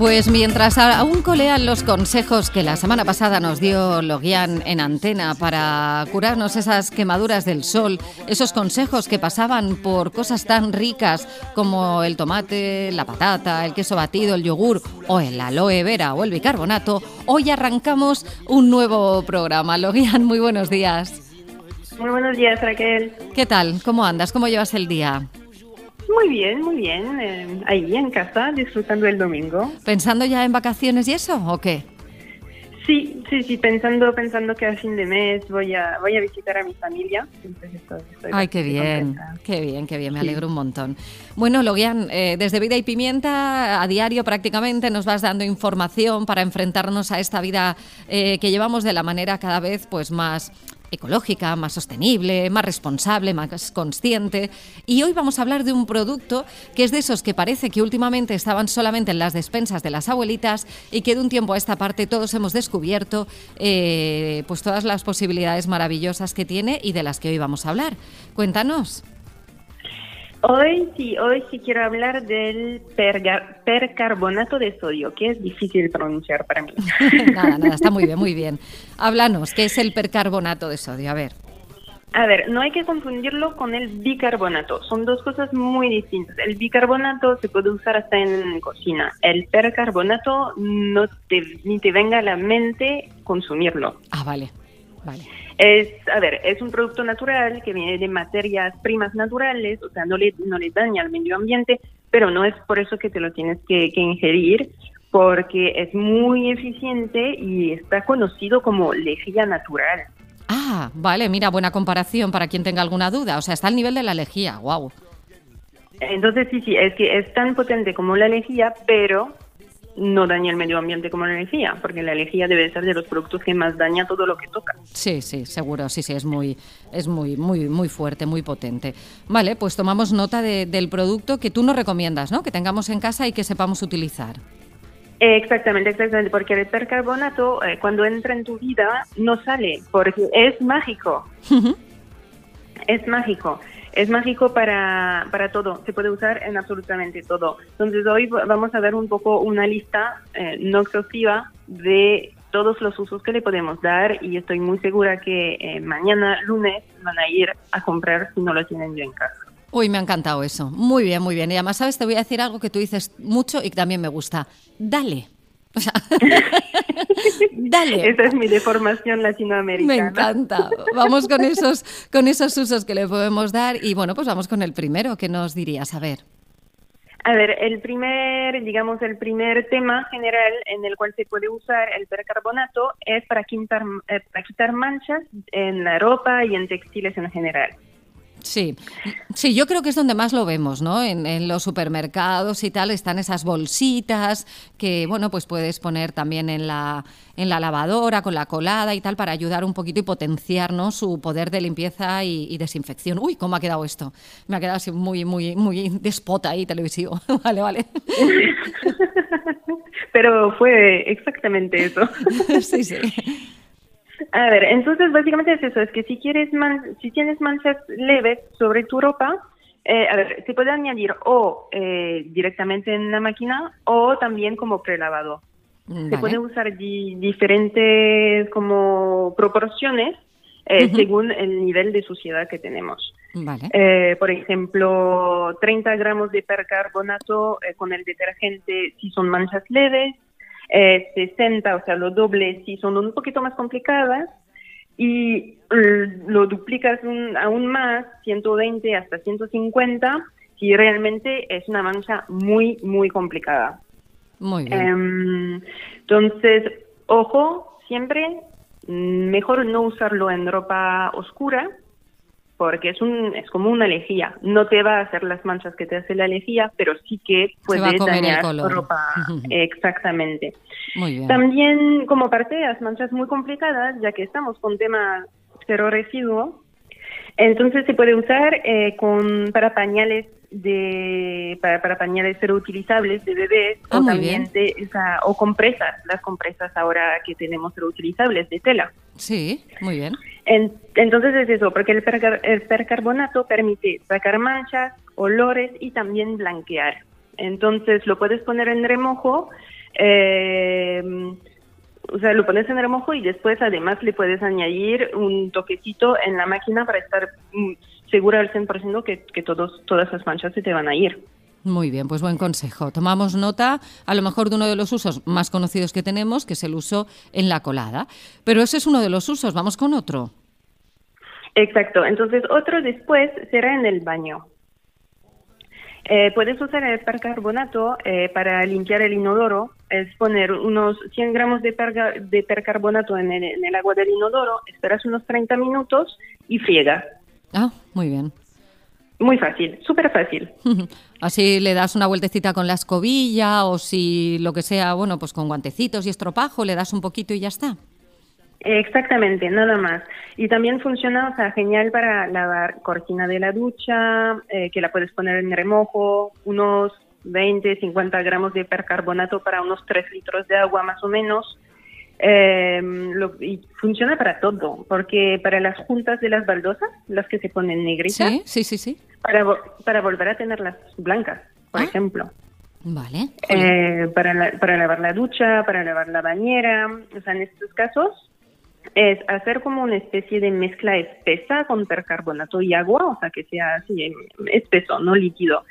Pues mientras aún colean los consejos que la semana pasada nos dio Logian en antena para curarnos esas quemaduras del sol, esos consejos que pasaban por cosas tan ricas como el tomate, la patata, el queso batido, el yogur o el aloe vera o el bicarbonato, hoy arrancamos un nuevo programa. Logian, muy buenos días. Muy buenos días, Raquel. ¿Qué tal? ¿Cómo andas? ¿Cómo llevas el día? Muy bien, muy bien. Eh, ahí en casa, disfrutando el domingo. ¿Pensando ya en vacaciones y eso o qué? Sí, sí, sí, pensando, pensando que a fin de mes voy a, voy a visitar a mi familia. Ay, qué bien, qué bien, qué bien, me alegro un montón. Bueno, Logian, eh, desde Vida y Pimienta, a diario prácticamente nos vas dando información para enfrentarnos a esta vida eh, que llevamos de la manera cada vez pues más ecológica, más sostenible, más responsable, más consciente. Y hoy vamos a hablar de un producto que es de esos que parece que últimamente estaban solamente en las despensas de las abuelitas y que de un tiempo a esta parte todos hemos descubierto eh, pues todas las posibilidades maravillosas que tiene y de las que hoy vamos a hablar. Cuéntanos. Hoy sí, hoy sí quiero hablar del percarbonato de sodio, que es difícil pronunciar para mí. nada, nada, está muy bien, muy bien. Háblanos, ¿qué es el percarbonato de sodio? A ver. A ver, no hay que confundirlo con el bicarbonato, son dos cosas muy distintas. El bicarbonato se puede usar hasta en cocina, el percarbonato no te, ni te venga a la mente consumirlo. Ah, vale, vale. Es, a ver, es un producto natural que viene de materias primas naturales, o sea, no le, no le daña al medio ambiente, pero no es por eso que te lo tienes que, ingerir, porque es muy eficiente y está conocido como lejía natural. Ah, vale, mira, buena comparación para quien tenga alguna duda. O sea, está al nivel de la lejía, wow. Entonces, sí, sí, es que es tan potente como la lejía, pero no daña el medio ambiente como la lejía, porque la lejía debe ser de los productos que más daña todo lo que toca. Sí, sí, seguro, sí, sí, es muy, es muy, muy, muy fuerte, muy potente. Vale, pues tomamos nota del producto que tú nos recomiendas, ¿no? Que tengamos en casa y que sepamos utilizar. Exactamente, exactamente, porque el percarbonato eh, cuando entra en tu vida no sale, porque es mágico. es mágico es mágico para, para todo, se puede usar en absolutamente todo. Entonces hoy vamos a dar un poco una lista eh, no exhaustiva de todos los usos que le podemos dar y estoy muy segura que eh, mañana lunes van a ir a comprar si no lo tienen ya en casa. Uy, me ha encantado eso. Muy bien, muy bien. Y además, ¿sabes? Te voy a decir algo que tú dices mucho y que también me gusta. Dale. O sea, dale. Esa es mi deformación latinoamericana. Me encanta. Vamos con esos, con esos usos que le podemos dar y bueno, pues vamos con el primero. ¿Qué nos dirías? A ver. A ver, el primer, digamos, el primer tema general en el cual se puede usar el percarbonato es para quitar, eh, para quitar manchas en la ropa y en textiles en general. Sí, sí, yo creo que es donde más lo vemos, ¿no? En, los supermercados y tal están esas bolsitas que, bueno, pues puedes poner también en la, en la lavadora con la colada y tal para ayudar un poquito y potenciar, ¿no? Su poder de limpieza y, desinfección. Uy, cómo ha quedado esto. Me ha quedado así muy, muy, muy despota ahí televisivo. vale, vale. Pero fue exactamente eso. sí, sí. A ver, entonces básicamente es eso, es que si quieres si tienes manchas leves sobre tu ropa, eh, a ver, se puede añadir o eh, directamente en la máquina o también como prelavado. Se puede usar diferentes como proporciones eh, según el nivel de suciedad que tenemos. Vale. por ejemplo, 30 gramos de percarbonato con el detergente si son manchas leves, 60, o sea, lo doble si son un poquito más complicadas, y lo duplicas aún más, 120 hasta 150, si realmente es una mancha muy, muy complicada. Muy bien. Em, entonces, ojo, siempre mejor no usarlo en ropa oscura, porque es un es como una lejía. No te va a hacer las manchas que te hace la lejía, pero sí que puede dañar tu ropa. Exactamente. Muy bien. También como parte de las manchas muy complicadas, ya que estamos con tema cero residuo, entonces se puede usar eh, con para pañales de para, para pañales reutilizables de bebés ah, o también de esa, o compresas, las compresas ahora que tenemos reutilizables de tela. Sí, muy bien. entonces es eso, porque el, el percarbonato permite sacar manchas, olores y también blanquear. Entonces lo puedes poner en remojo Eh, o sea, lo pones en remojo y después además le puedes añadir un toquecito en la máquina para estar mm, segura al 100% que, que todos, todas esas manchas se te van a ir. Muy bien, pues buen consejo. Tomamos nota a lo mejor de uno de los usos más conocidos que tenemos, que es el uso en la colada. Pero ese es uno de los usos, vamos con otro. Exacto, entonces otro después será en el baño. Eh, puedes usar el percarbonato eh, para limpiar el inodoro, es poner unos 100 gramos de, de percarbonato en el, en el, agua del inodoro, esperas unos 30 minutos y friegas. Ah, muy bien. Muy fácil, súper fácil. Así le das una vueltecita con la escobilla o si lo que sea, bueno, pues con guantecitos y estropajo, le das un poquito y ya está. Exactamente, nada más. Y también funciona, o sea, genial para lavar cortina de la ducha, eh, que la puedes poner en remojo, unos 20, 50 gramos de percarbonato para unos 3 litros de agua más o menos. Eh, y funciona para todo, porque para las juntas de las baldosas, las que se ponen negritas, sí, sí, sí, sí. Para, para volver a tenerlas blancas, por ah. ejemplo. Vale. Eh, para, para lavar la ducha, para lavar la bañera, o sea, en estos casos es hacer como una especie de mezcla espesa con percarbonato y agua, o sea, que sea así espeso, no líquido.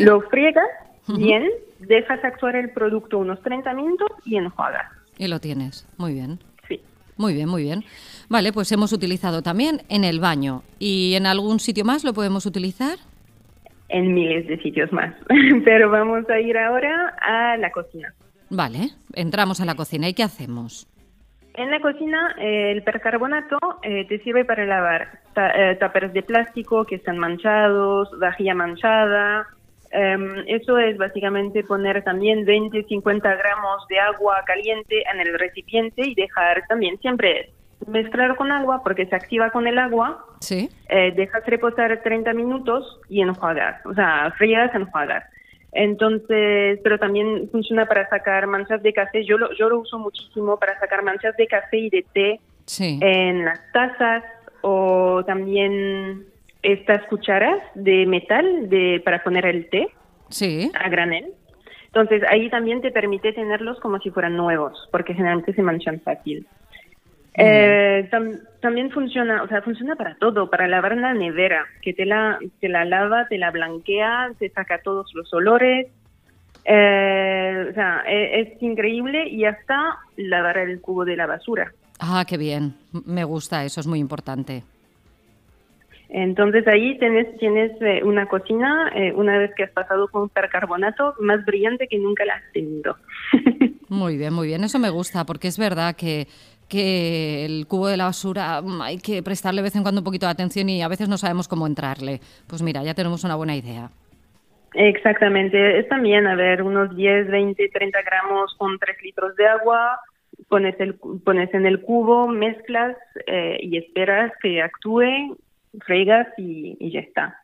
Lo friegas bien, dejas actuar el producto unos 30 minutos y enjuagas. Y lo tienes, muy bien. Muy bien, muy bien. Vale, pues hemos utilizado también en el baño. ¿Y en algún sitio más lo podemos utilizar? En miles de sitios más. Pero vamos a ir ahora a la cocina. Vale, entramos a la cocina. ¿Y qué hacemos? En la cocina, eh, el percarbonato eh, te sirve para lavar eh, taperes de plástico que están manchados, vajilla manchada. Em, eso es básicamente poner también 20, 50 gramos de agua caliente en el recipiente y dejar también siempre mezclar con agua porque se activa con el agua. Sí. dejas reposar 30 minutos y enjuagas, o sea, frías, enjuagas. Entonces, pero también funciona para sacar manchas de café. Yo lo, yo lo uso muchísimo para sacar manchas de café y de té en las tazas o también estas cucharas de metal de, para poner el té sí. a granel. Entonces, ahí también te permite tenerlos como si fueran nuevos, porque generalmente se manchan fácil. Eh, también funciona, o sea, funciona para todo, para lavar la nevera, que te la, te la lava, te la blanquea, te saca todos los olores. Eh, o sea, e, es, increíble y hasta lavar el cubo de la basura. Ah, qué bien. Me gusta, eso es muy importante. Entonces ahí tienes, tienes eh, una cocina, eh, una vez que has pasado con percarbonato, más brillante que nunca la has tenido. muy bien, muy bien. Eso me gusta, porque es verdad que que el cubo de la basura mm, hay que prestarle de vez en cuando un poquito de atención y a veces no sabemos cómo entrarle. Pues mira, ya tenemos una buena idea. Exactamente, es también, a ver, unos 10, 20, 30 gramos con 3 litros de agua, pones, el, pones en el cubo, mezclas eh, y esperas que actúe, fregas y, ya está.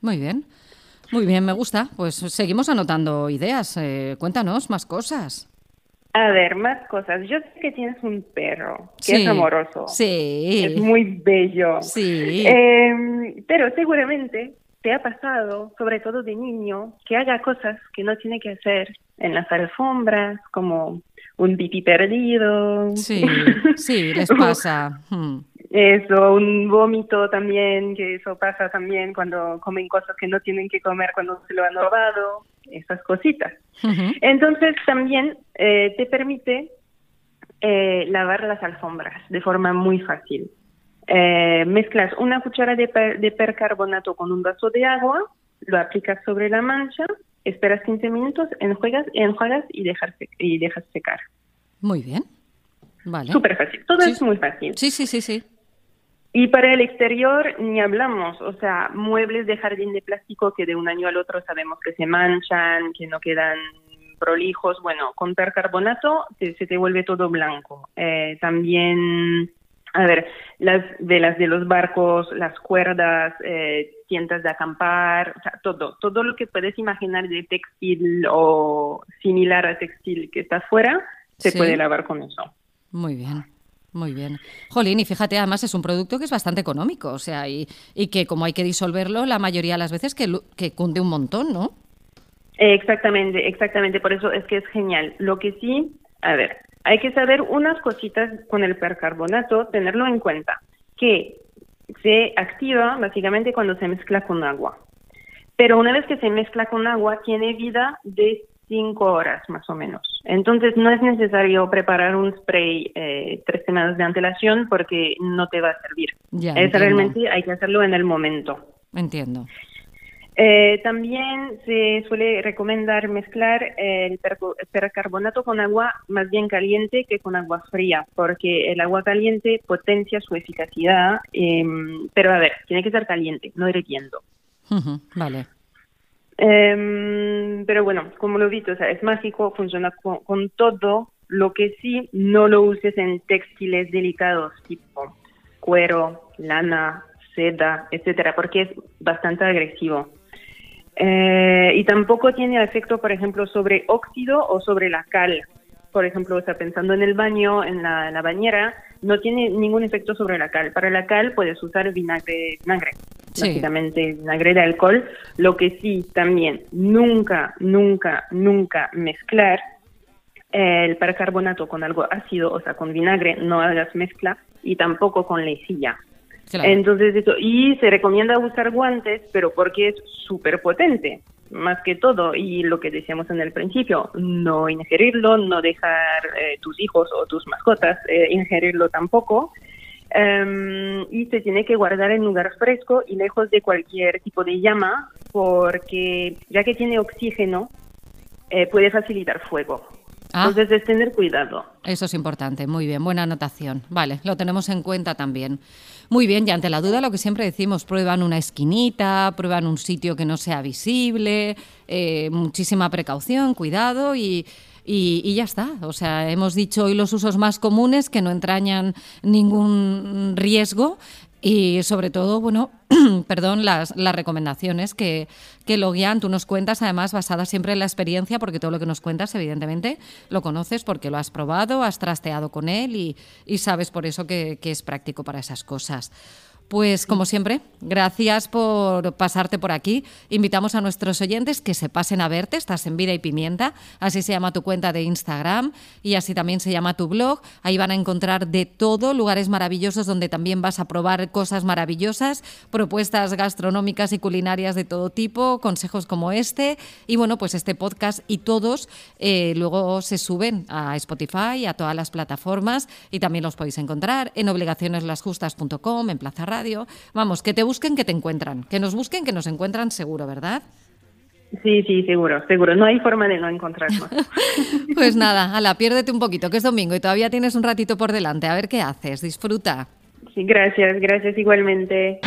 Muy bien, muy bien, me gusta. Pues seguimos anotando ideas. Eh, cuéntanos más cosas. A ver, más cosas. Yo sé que tienes un perro que es amoroso. Sí. Es muy bello. Sí. Em, pero seguramente te ha pasado, sobre todo de niño, que haga cosas que no tiene que hacer en las alfombras, como un pipí perdido. Sí, sí, les pasa. Hmm. Eso, un vómito también, que eso pasa también cuando comen cosas que no tienen que comer cuando se lo han robado, esas cositas. Entonces también eh, te permite eh, lavar las alfombras de forma muy fácil. Eh, mezclas una cuchara de, de, percarbonato con un vaso de agua, lo aplicas sobre la mancha, esperas 15 minutos, enjuagas, enjuagas y, dejas, y dejas secar. Muy bien. Vale. Súper fácil. Todo es muy fácil. Sí, sí, sí, sí. Y para el exterior ni hablamos, o sea, muebles de jardín de plástico que de un año al otro sabemos que se manchan, que no quedan prolijos, bueno, con percarbonato se, te vuelve todo blanco. Eh, también, a ver, las velas de los barcos, las cuerdas, eh, tiendas de acampar, o sea, todo, todo lo que puedes imaginar de textil o similar a textil que está afuera, se puede lavar con eso. Muy bien. Muy bien. Jolín, y fíjate, además es un producto que es bastante económico, o sea, y, y que como hay que disolverlo, la mayoría de las veces que, que cunde un montón, ¿no? Exactamente, exactamente. Por eso es que es genial. Lo que sí, a ver, hay que saber unas cositas con el percarbonato, tenerlo en cuenta, que se activa básicamente cuando se mezcla con agua. Pero una vez que se mezcla con agua, tiene vida de cinco horas más o menos. Entonces no es necesario preparar un spray eh, tres semanas de antelación porque no te va a servir. es realmente hay que hacerlo en el momento. Entiendo. Eh, también se suele recomendar mezclar el percarbonato con agua más bien caliente que con agua fría, porque el agua caliente potencia su eficacia, em, pero a ver, tiene que ser caliente, no hirviendo. vale. Em, pero bueno, como lo he dicho, o sea, es mágico, funciona con, todo. Lo que sí, no lo uses en textiles delicados tipo cuero, lana, seda, etcétera, porque es bastante agresivo. Eh, y tampoco tiene efecto, por ejemplo, sobre óxido o sobre la cal. Por ejemplo, o sea, pensando en el baño, en la, bañera, no tiene ningún efecto sobre la cal. Para la cal puedes usar vinagre, vinagre básicamente vinagre de alcohol. Lo que sí, también, nunca, nunca, nunca mezclar el percarbonato con algo ácido, o sea, con vinagre, no hagas mezcla, y tampoco con lejilla. Entonces, eso, y se recomienda usar guantes, pero porque es súper potente, más que todo, y lo que decíamos en el principio, no ingerirlo, no dejar eh, tus hijos o tus mascotas eh, ingerirlo tampoco, em, y se tiene que guardar en lugar fresco y lejos de cualquier tipo de llama, porque ya que tiene oxígeno, eh, puede facilitar fuego. Ah. Entonces es tener cuidado. Eso es importante, muy bien, buena anotación. Vale, lo tenemos en cuenta también. Muy bien, y ante la duda lo que siempre decimos, prueban una esquinita, prueban un sitio que no sea visible, eh, muchísima precaución, cuidado y, ya está. O sea, hemos dicho hoy los usos más comunes que no entrañan ningún riesgo y sobre todo, bueno, perdón, las, las recomendaciones que, que Logian tú nos cuentas, además basadas siempre en la experiencia, porque todo lo que nos cuentas, evidentemente, lo conoces porque lo has probado, has trasteado con él y, y sabes por eso que es práctico para esas cosas. Pues como siempre, gracias por pasarte por aquí. Invitamos a nuestros oyentes que se pasen a verte. Estás en Vida y Pimienta, así se llama tu cuenta de Instagram y así también se llama tu blog. Ahí van a encontrar de todo, lugares maravillosos donde también vas a probar cosas maravillosas, propuestas gastronómicas y culinarias de todo tipo, consejos como este. Y bueno, pues este podcast y todos eh, luego se suben a Spotify, a todas las plataformas y también los podéis encontrar en obligacioneslasjustas.com, en Plaza radio. Vamos, que te busquen, que te encuentran. Que nos busquen, que nos encuentran seguro, ¿verdad? Sí, sí, seguro, seguro. No hay forma de no encontrarnos. pues nada, ala, piérdete un poquito, que es domingo y todavía tienes un ratito por delante. A ver qué haces. Disfruta. Sí, gracias, gracias igualmente.